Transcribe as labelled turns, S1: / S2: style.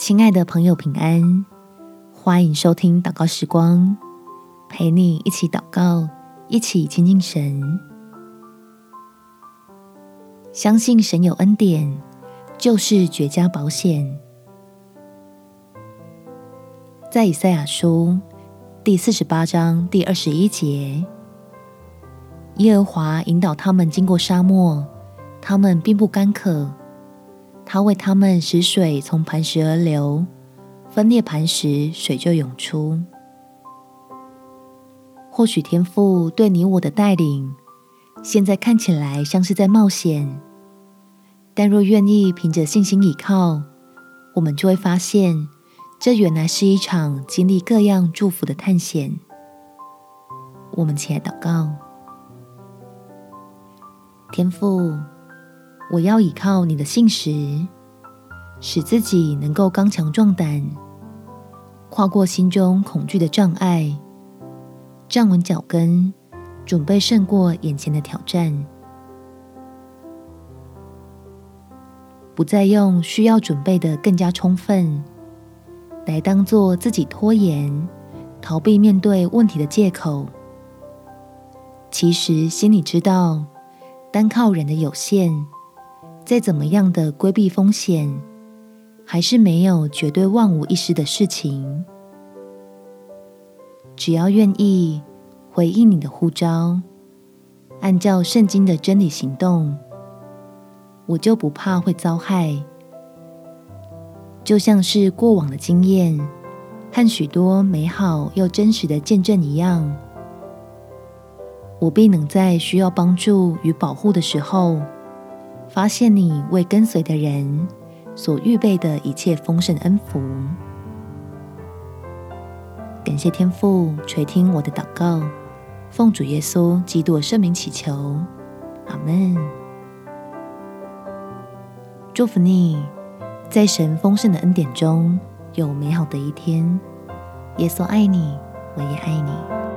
S1: 亲爱的朋友，平安！欢迎收听祷告时光，陪你一起祷告，一起亲近神。相信神有恩典，就是绝佳保险。在以赛亚书第四十八章第二十一节，耶和华引导他们经过沙漠，他们并不干渴。他为他们使水从磐石而流，分裂磐石，水就涌出。或许天父对你我的带领，现在看起来像是在冒险，但若愿意凭着信心倚靠，我们就会发现，这原来是一场经历各样祝福的探险。我们起来祷告，天父。我要倚靠你的信实，使自己能够刚强壮胆，跨过心中恐惧的障碍，站稳脚跟，准备胜过眼前的挑战。不再用需要准备的更加充分，来当做自己拖延、逃避面对问题的借口。其实心里知道，单靠人的有限。再怎么样的规避风险，还是没有绝对万无一失的事情。只要愿意回应你的呼召，按照圣经的真理行动，我就不怕会遭害。就像是过往的经验和许多美好又真实的见证一样，我必能在需要帮助与保护的时候。发现你为跟随的人所预备的一切丰盛恩福，感谢天父垂听我的祷告，奉主耶稣基督圣名祈求，阿门。祝福你，在神丰盛的恩典中有美好的一天。耶稣爱你，我也爱你。